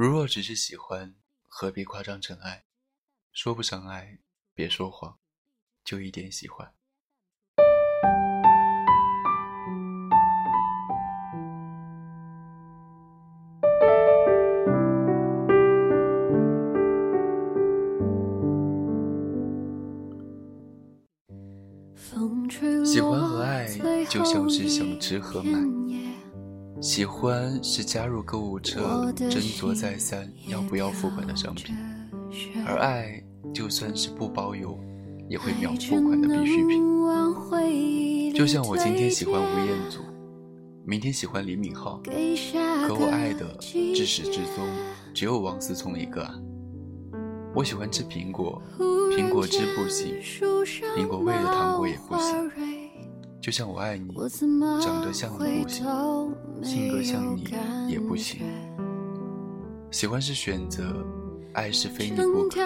如若只是喜欢，何必夸张成爱？说不上爱，别说谎，就一点喜欢。喜欢和爱就像是想吃和买。喜欢是加入购物车斟酌再三要不要付款的商品，而爱就算是不包邮也会秒付款的必需品。就像我今天喜欢吴彦祖，明天喜欢李敏镐，可我爱的至始至终只有王思聪一个啊！我喜欢吃苹果，苹果汁不行，苹果味的糖果也不行。就像我爱你，长得像你不行，性格像你也不行。喜欢是选择，爱是非你不可。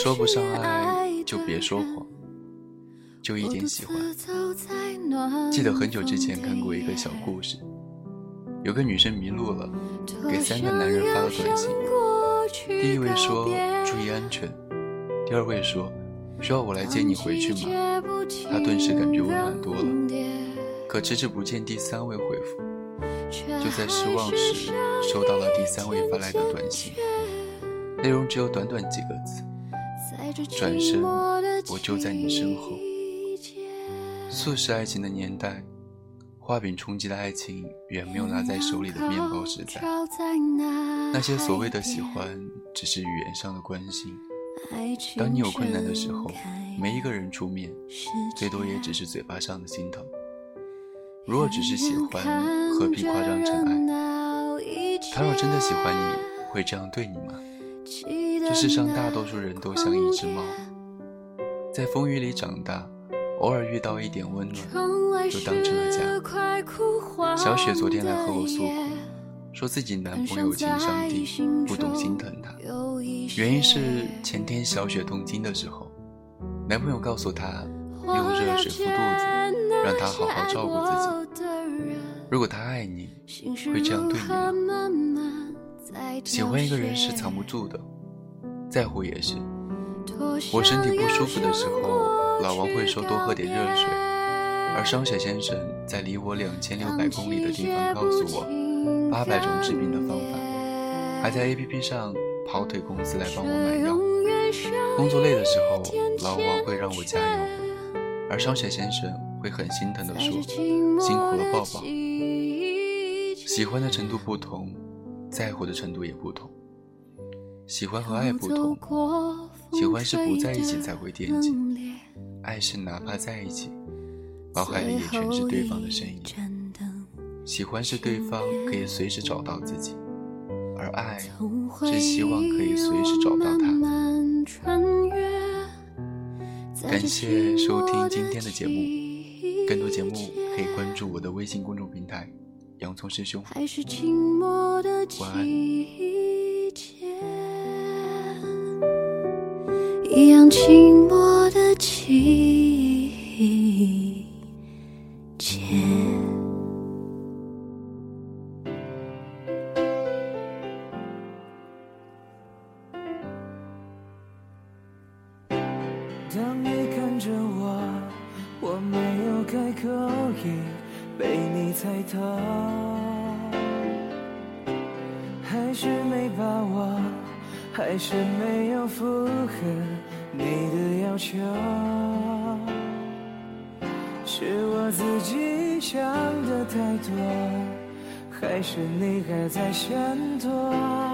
说不上爱就别说谎，就一点喜欢。记得很久之前看过一个小故事，有个女生迷路了，给三个男人发了短信。第一位说注意安全，第二位说需要我来接你回去吗？他顿时感觉温暖多了，可迟迟不见第三位回复，就在失望时，收到了第三位发来的短信，内容只有短短几个字：“转身，我就在你身后。”速食爱情的年代，画饼充饥的爱情远没有拿在手里的面包实在。那些所谓的喜欢，只是语言上的关心。当你有困难的时候，没一个人出面，最多也只是嘴巴上的心疼。如果只是喜欢，何必夸张成爱？他若真的喜欢你，会这样对你吗？这世上大多数人都像一只猫，在风雨里长大，偶尔遇到一点温暖，就当成了家。小雪昨天来和我诉苦。说自己男朋友情商低，不懂心疼她。原因是前天小雪痛经的时候，男朋友告诉她用热水敷肚子，让她好好照顾自己。如果他爱你，会这样对你吗？喜欢一个人是藏不住的，在乎也是。我身体不舒服的时候，老王会说多喝点热水，而商雪先生在离我两千六百公里的地方告诉我。八百种治病的方法，还在 APP 上跑腿公司来帮我买药。工作累的时候，老王会让我加油，而双雪先生会很心疼地说：“辛苦了，抱抱。”喜欢的程度不同，在乎的程度也不同。喜欢和爱不同，喜欢是不在一起才会惦记，爱是哪怕在一起，脑海里也全是对方的身影。喜欢是对方可以随时找到自己，而爱是希望可以随时找到他。感谢收听今天的节目，更多节目可以关注我的微信公众平台“洋葱师兄”。晚安。一样寂寞的季当你看着我，我没有开口，已被你猜透，还是没把握，还是没有符合你的要求，是我自己想的太多，还是你还在闪躲？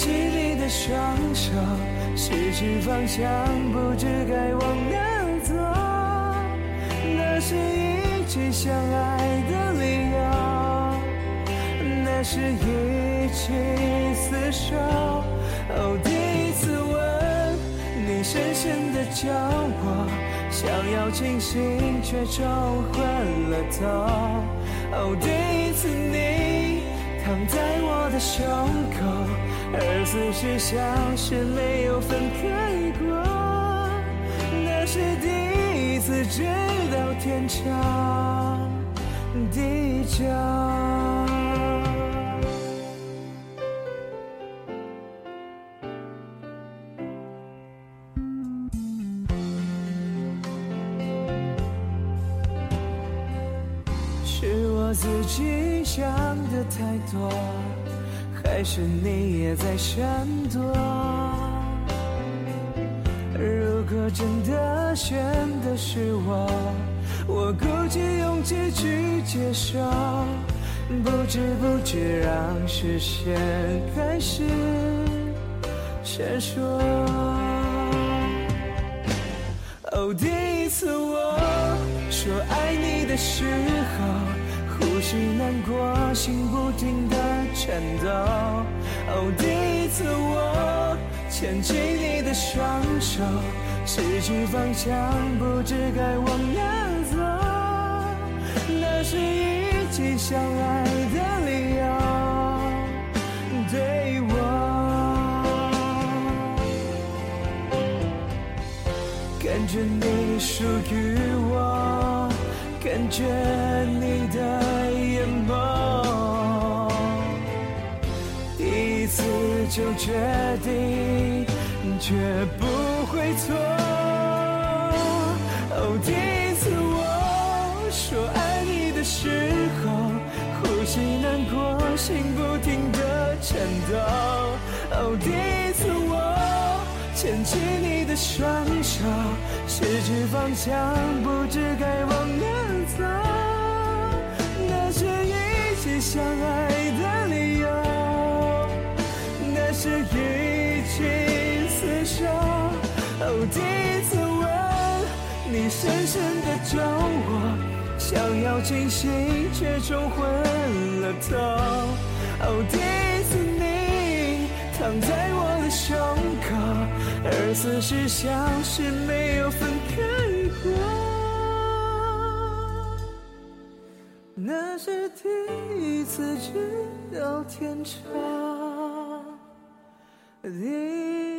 牵起你的双手，失去方向，不知该往哪走。那是一起相爱。的理由，那是一起厮守。哦，第一次吻你，深深的叫我，想要清醒却冲昏了头。哦，第一次你躺在我的胸口，而此时像是没有分开过。那是第一次知道天长地久。是我自己想的太多，还是你也在闪躲？如果真的选的是我，我鼓起勇气去接受，不知不觉让视线开始闪烁。哦，第一次我说爱你的时候。呼吸难过，心不停的颤抖。哦，第一次我牵起你的双手，失去方向，不知该往哪走。那是一起相爱的理由。对我，感觉你属于我，感觉你的眼眸，一次。就决定，绝不会错。哦，第一次我说爱你的时候，呼吸难过，心不停的颤抖。哦，第一牵起你的双手，失去方向，不知该往哪走。那是一起相爱的理由。那是一起厮守。哦，第一次吻你，深深的皱我，想要清醒却冲昏了头。哦，第一次你躺在我的胸口，而此时像是没有分开过。那是第一次知道天长。地。